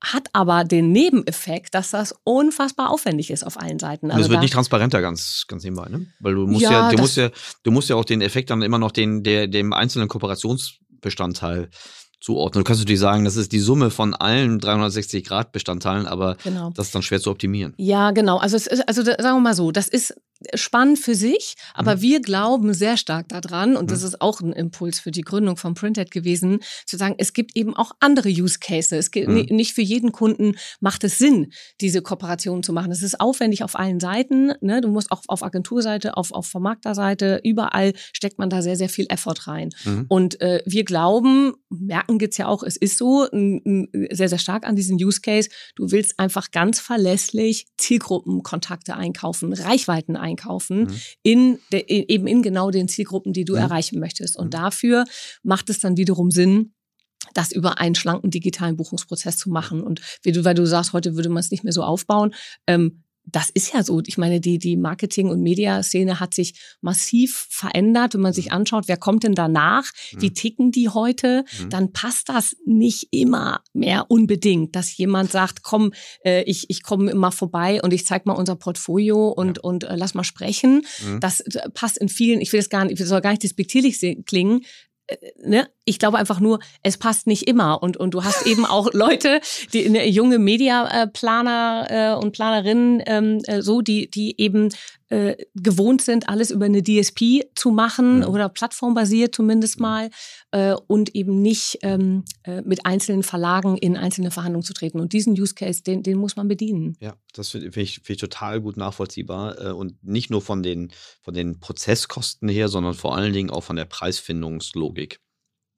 hat aber den Nebeneffekt, dass das unfassbar aufwendig ist auf allen Seiten. Also es wird nicht transparenter ganz, ganz nebenbei, ne? Weil du musst ja, ja du musst ja, du musst ja auch den Effekt dann immer noch den, der, dem einzelnen Kooperationsbestandteil zuordnen. Du kannst natürlich sagen, das ist die Summe von allen 360-Grad-Bestandteilen, aber genau. das ist dann schwer zu optimieren. Ja, genau. Also, ist, also sagen wir mal so, das ist spannend für sich, aber mhm. wir glauben sehr stark daran, und mhm. das ist auch ein Impuls für die Gründung von Printed gewesen, zu sagen, es gibt eben auch andere Use Cases. Es gibt, mhm. Nicht für jeden Kunden macht es Sinn, diese Kooperation zu machen. Es ist aufwendig auf allen Seiten. Ne? Du musst auch auf Agenturseite, auf, auf Vermarkterseite, überall steckt man da sehr, sehr viel Effort rein. Mhm. Und äh, wir glauben, merken jetzt ja auch, es ist so, sehr, sehr stark an diesen Use Case. Du willst einfach ganz verlässlich Zielgruppenkontakte einkaufen, Reichweiten einkaufen, mhm. in de, eben in genau den Zielgruppen, die du mhm. erreichen möchtest. Und mhm. dafür macht es dann wiederum Sinn, das über einen schlanken digitalen Buchungsprozess zu machen. Und wie du, weil du sagst, heute würde man es nicht mehr so aufbauen, ähm, das ist ja so. Ich meine, die, die Marketing- und Mediaszene hat sich massiv verändert. Wenn man sich mhm. anschaut, wer kommt denn danach? Wie mhm. ticken die heute? Mhm. Dann passt das nicht immer mehr unbedingt, dass jemand sagt, komm, äh, ich, ich komme immer vorbei und ich zeig mal unser Portfolio und, ja. und äh, lass mal sprechen. Das äh, passt in vielen, ich will das gar nicht, ich soll gar nicht despektierlich klingen, ne, ich glaube einfach nur, es passt nicht immer. Und, und du hast eben auch [LAUGHS] Leute, die ne, junge Mediaplaner äh, und Planerinnen, ähm, äh, so, die, die eben äh, gewohnt sind, alles über eine DSP zu machen ja. oder plattformbasiert zumindest mal äh, und eben nicht ähm, äh, mit einzelnen Verlagen in einzelne Verhandlungen zu treten. Und diesen Use Case, den, den muss man bedienen. Ja, das finde find ich, find ich total gut nachvollziehbar äh, und nicht nur von den, von den Prozesskosten her, sondern vor allen Dingen auch von der Preisfindungslogik.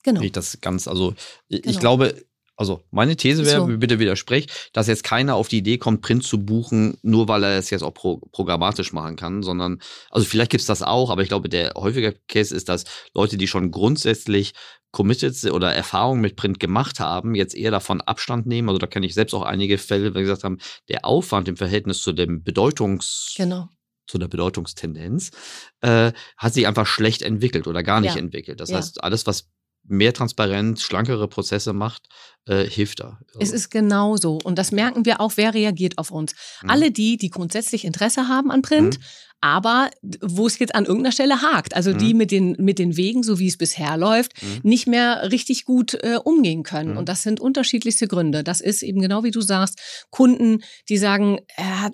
Genau. Ich das ganz, also ich, genau. ich glaube, also meine These wäre, so. bitte widersprecht, dass jetzt keiner auf die Idee kommt, Print zu buchen, nur weil er es jetzt auch pro programmatisch machen kann, sondern, also vielleicht gibt es das auch, aber ich glaube, der häufige Case ist, dass Leute, die schon grundsätzlich committed oder Erfahrungen mit Print gemacht haben, jetzt eher davon Abstand nehmen. Also da kenne ich selbst auch einige Fälle, wo gesagt haben, der Aufwand im Verhältnis zu dem Bedeutungs... Genau zu der Bedeutungstendenz, äh, hat sich einfach schlecht entwickelt oder gar nicht ja. entwickelt. Das ja. heißt, alles, was mehr transparent, schlankere Prozesse macht, äh, hilft da. Es ist genau so. Und das merken wir auch, wer reagiert auf uns. Mhm. Alle die, die grundsätzlich Interesse haben an Print, mhm. aber wo es jetzt an irgendeiner Stelle hakt. Also mhm. die mit den, mit den Wegen, so wie es bisher läuft, mhm. nicht mehr richtig gut äh, umgehen können. Mhm. Und das sind unterschiedlichste Gründe. Das ist eben genau wie du sagst, Kunden, die sagen, hat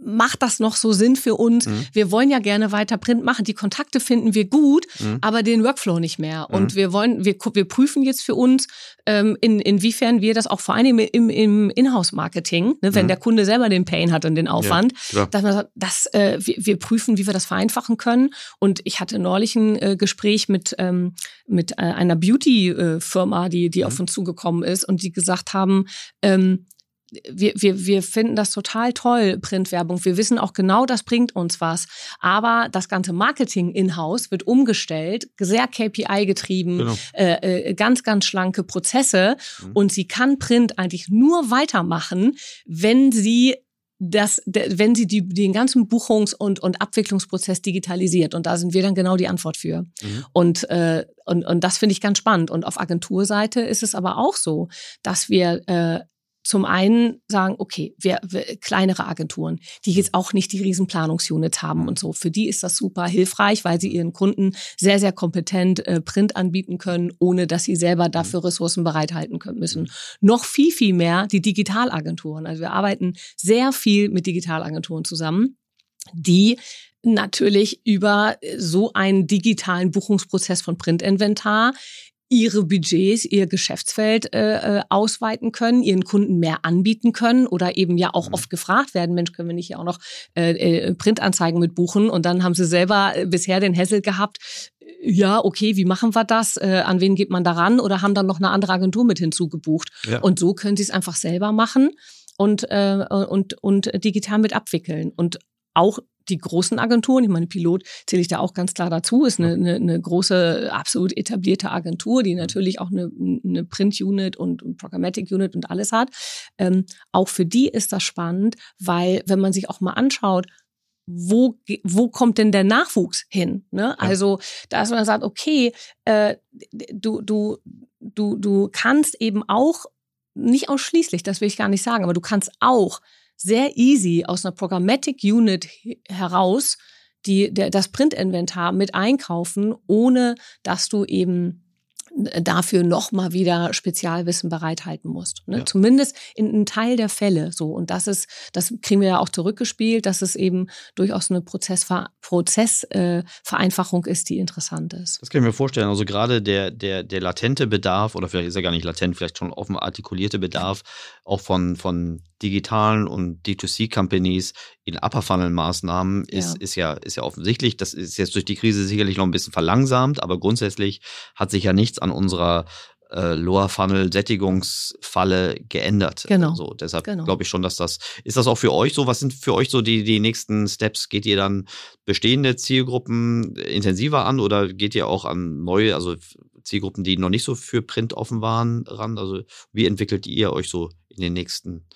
macht das noch so Sinn für uns? Mhm. Wir wollen ja gerne weiter Print machen. Die Kontakte finden wir gut, mhm. aber den Workflow nicht mehr. Mhm. Und wir wollen, wir, wir prüfen jetzt für uns, ähm, in, inwiefern wir das auch vor allem im, im Inhouse-Marketing, ne, wenn mhm. der Kunde selber den Pain hat und den Aufwand, ja, dass man sagt, das, äh, wir, wir prüfen, wie wir das vereinfachen können. Und ich hatte neulich ein äh, Gespräch mit, ähm, mit äh, einer Beauty-Firma, die, die mhm. auf uns zugekommen ist und die gesagt haben, ähm, wir, wir, wir finden das total toll, Printwerbung. Wir wissen auch genau, das bringt uns was. Aber das ganze Marketing in-house wird umgestellt, sehr KPI-getrieben, genau. äh, äh, ganz, ganz schlanke Prozesse. Mhm. Und sie kann Print eigentlich nur weitermachen, wenn sie das, wenn sie die, den ganzen Buchungs- und, und Abwicklungsprozess digitalisiert. Und da sind wir dann genau die Antwort für. Mhm. Und, äh, und, und das finde ich ganz spannend. Und auf Agenturseite ist es aber auch so, dass wir äh, zum einen sagen, okay, wir, wir, kleinere Agenturen, die jetzt auch nicht die riesen Planungsunits haben und so, für die ist das super hilfreich, weil sie ihren Kunden sehr, sehr kompetent äh, Print anbieten können, ohne dass sie selber dafür Ressourcen bereithalten können müssen. Noch viel, viel mehr die Digitalagenturen. Also wir arbeiten sehr viel mit Digitalagenturen zusammen, die natürlich über so einen digitalen Buchungsprozess von Printinventar ihre Budgets, ihr Geschäftsfeld äh, äh, ausweiten können, ihren Kunden mehr anbieten können oder eben ja auch mhm. oft gefragt werden, Mensch, können wir nicht ja auch noch äh, äh, Printanzeigen mit buchen? Und dann haben sie selber äh, bisher den Hessel gehabt, ja, okay, wie machen wir das? Äh, an wen geht man daran? Oder haben dann noch eine andere Agentur mit hinzugebucht? Ja. Und so können sie es einfach selber machen und, äh, und, und digital mit abwickeln. Und auch die großen Agenturen, ich meine, Pilot zähle ich da auch ganz klar dazu, ist eine, eine, eine große, absolut etablierte Agentur, die natürlich auch eine, eine Print-Unit und, und Programmatic-Unit und alles hat. Ähm, auch für die ist das spannend, weil wenn man sich auch mal anschaut, wo, wo kommt denn der Nachwuchs hin? Ne? Also, dass man sagt, okay, äh, du, du, du, du kannst eben auch, nicht ausschließlich, das will ich gar nicht sagen, aber du kannst auch sehr easy aus einer Programmatic Unit heraus die, der, das Printinventar mit einkaufen, ohne dass du eben dafür nochmal wieder Spezialwissen bereithalten musst. Ne? Ja. Zumindest in einem Teil der Fälle so. Und das ist, das kriegen wir ja auch zurückgespielt, dass es eben durchaus eine Prozessver Prozessvereinfachung äh, ist, die interessant ist. Das kann ich mir vorstellen. Also gerade der, der, der latente Bedarf, oder vielleicht ist er gar nicht latent, vielleicht schon offen artikulierte Bedarf, auch von, von digitalen und D2C-Companies in Upper-Funnel-Maßnahmen ist, ja. ist, ja, ist ja offensichtlich. Das ist jetzt durch die Krise sicherlich noch ein bisschen verlangsamt, aber grundsätzlich hat sich ja nichts an unserer äh, Lower Funnel Sättigungsfalle geändert. Genau. So, deshalb genau. glaube ich schon, dass das ist das auch für euch so. Was sind für euch so die die nächsten Steps? Geht ihr dann bestehende Zielgruppen intensiver an oder geht ihr auch an neue, also Zielgruppen, die noch nicht so für Print offen waren, ran? Also wie entwickelt ihr euch so in den nächsten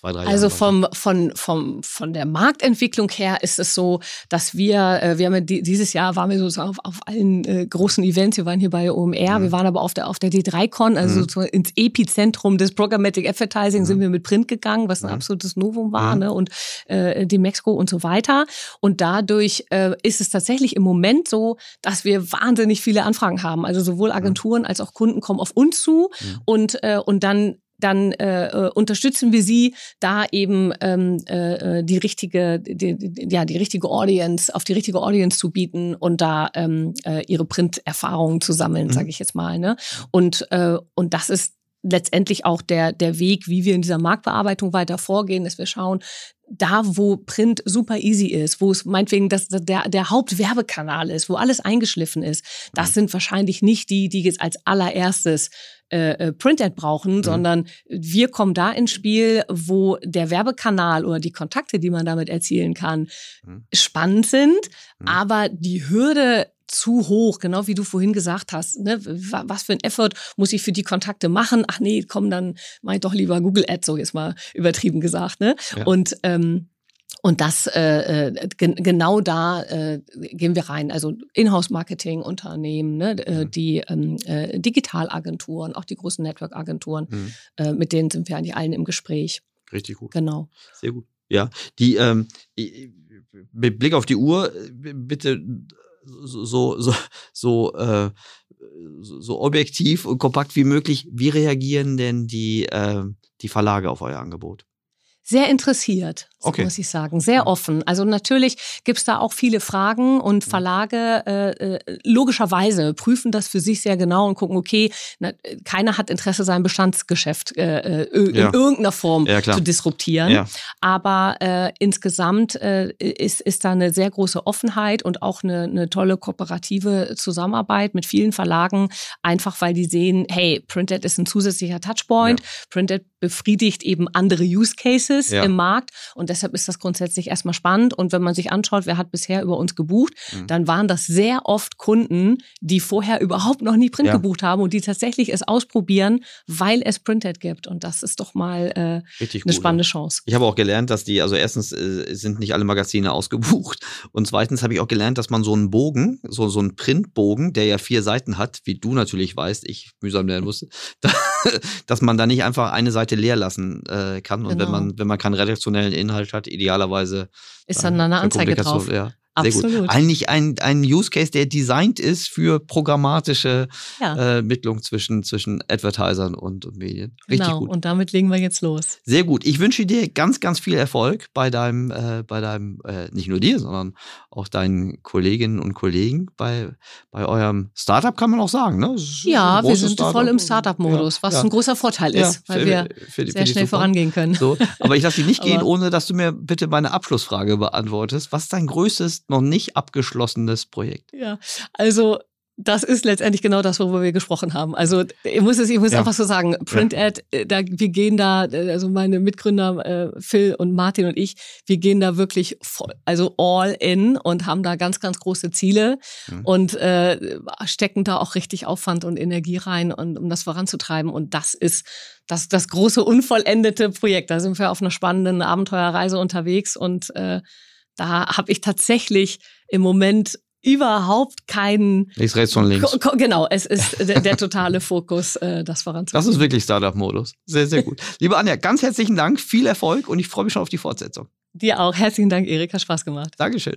zwei, drei Also vom, von, vom, von der Marktentwicklung her ist es so, dass wir, äh, wir haben ja dieses Jahr waren wir sozusagen auf, auf allen äh, großen Events, wir waren hier bei OMR, mhm. wir waren aber auf der, auf der D3Con, also mhm. ins Epizentrum des Programmatic Advertising mhm. sind wir mit Print gegangen, was ein mhm. absolutes Novum war, mhm. ne? und äh, die Mexiko und so weiter. Und dadurch äh, ist es tatsächlich im Moment so, dass wir wahnsinnig viele Anfragen haben. Also sowohl mhm. Agenturen als auch Kunden kommen auf uns zu und, äh, und dann dann äh, äh, unterstützen wir sie, da eben ähm, äh, äh, die richtige, die, die, ja, die richtige Audience, auf die richtige Audience zu bieten und da ähm, äh, ihre Print-Erfahrungen zu sammeln, mhm. sage ich jetzt mal. Ne? Und, äh, und das ist letztendlich auch der, der Weg, wie wir in dieser Marktbearbeitung weiter vorgehen, dass wir schauen, da, wo Print super easy ist, wo es meinetwegen das, der, der Hauptwerbekanal ist, wo alles eingeschliffen ist, das mhm. sind wahrscheinlich nicht die, die jetzt als allererstes äh, äh, Print-Ad brauchen, mhm. sondern wir kommen da ins Spiel, wo der Werbekanal oder die Kontakte, die man damit erzielen kann, mhm. spannend sind, mhm. aber die Hürde zu hoch, genau wie du vorhin gesagt hast. Ne? Was für ein Effort muss ich für die Kontakte machen? Ach nee, komm, dann mach ich doch lieber Google Ads, so jetzt mal übertrieben gesagt. Ne? Ja. Und ähm, und das äh, äh genau da äh, gehen wir rein. Also Inhouse-Marketing-Unternehmen, ne, äh, mhm. die ähm, äh, Digitalagenturen, auch die großen Network-Agenturen, mhm. äh, mit denen sind wir eigentlich allen im Gespräch. Richtig gut. Genau. Sehr gut. Ja, die ähm, mit Blick auf die Uhr, bitte so so so äh, so objektiv und kompakt wie möglich. Wie reagieren denn die äh, die Verlage auf euer Angebot? Sehr interessiert okay. muss ich sagen. Sehr offen. Also natürlich gibt's da auch viele Fragen und mhm. Verlage äh, äh, logischerweise prüfen das für sich sehr genau und gucken, okay, na, keiner hat Interesse, sein Bestandsgeschäft äh, äh in ja. irgendeiner Form ja, zu disruptieren. Ja. Aber äh, insgesamt äh, ist, ist da eine sehr große Offenheit und auch eine, eine tolle kooperative Zusammenarbeit mit vielen Verlagen, einfach weil die sehen, hey, Printed ist ein zusätzlicher Touchpoint. Printed befriedigt eben andere Use Cases im Markt und deshalb ist das grundsätzlich erstmal spannend. Und wenn man sich anschaut, wer hat bisher über uns gebucht, mhm. dann waren das sehr oft Kunden, die vorher überhaupt noch nie Print ja. gebucht haben und die tatsächlich es ausprobieren, weil es Printed gibt. Und das ist doch mal äh, eine gut, spannende ja. Chance. Ich habe auch gelernt, dass die, also erstens äh, sind nicht alle Magazine [LAUGHS] ausgebucht und zweitens habe ich auch gelernt, dass man so einen Bogen, so, so einen Printbogen, der ja vier Seiten hat, wie du natürlich weißt, ich mühsam lernen musste, [LAUGHS] dass man da nicht einfach eine Seite leer lassen äh, kann. Und genau. wenn man, wenn man keinen redaktionellen Inhalt hat, idealerweise. Ist dann eine Anzeige drauf. Ja. Sehr Absolut. gut. Eigentlich ein, ein Use Case, der designt ist für programmatische ja. äh, Mittlung zwischen, zwischen Advertisern und, und Medien. Richtig genau, gut. Und damit legen wir jetzt los. Sehr gut. Ich wünsche dir ganz, ganz viel Erfolg bei deinem, äh, bei deinem, äh, nicht nur dir, sondern auch deinen Kolleginnen und Kollegen bei, bei eurem Startup, kann man auch sagen. Ne? Ja, wir sind Startup. voll im Startup-Modus, ja, was ja. ein großer Vorteil ist, weil für, wir für die, sehr schnell vorangehen können. So, aber ich lasse dich nicht [LAUGHS] gehen, ohne dass du mir bitte meine Abschlussfrage beantwortest. Was ist dein größtes noch nicht abgeschlossenes Projekt. Ja, also das ist letztendlich genau das, worüber wir gesprochen haben. Also ich muss es, ich muss ja. einfach so sagen, Print Ad, äh, da wir gehen da, also meine Mitgründer äh, Phil und Martin und ich, wir gehen da wirklich voll, also all in und haben da ganz, ganz große Ziele mhm. und äh, stecken da auch richtig Aufwand und Energie rein, und, um das voranzutreiben. Und das ist das, das große unvollendete Projekt. Da sind wir auf einer spannenden Abenteuerreise unterwegs und äh, da habe ich tatsächlich im Moment überhaupt keinen. Nichts rechts und links. Genau, es ist der, der totale Fokus, äh, das voranzubringen. Das ist wirklich Startup-Modus. Sehr, sehr gut. Liebe Anja, ganz herzlichen Dank, viel Erfolg und ich freue mich schon auf die Fortsetzung. Dir auch. Herzlichen Dank, Erik. Hat Spaß gemacht. Dankeschön.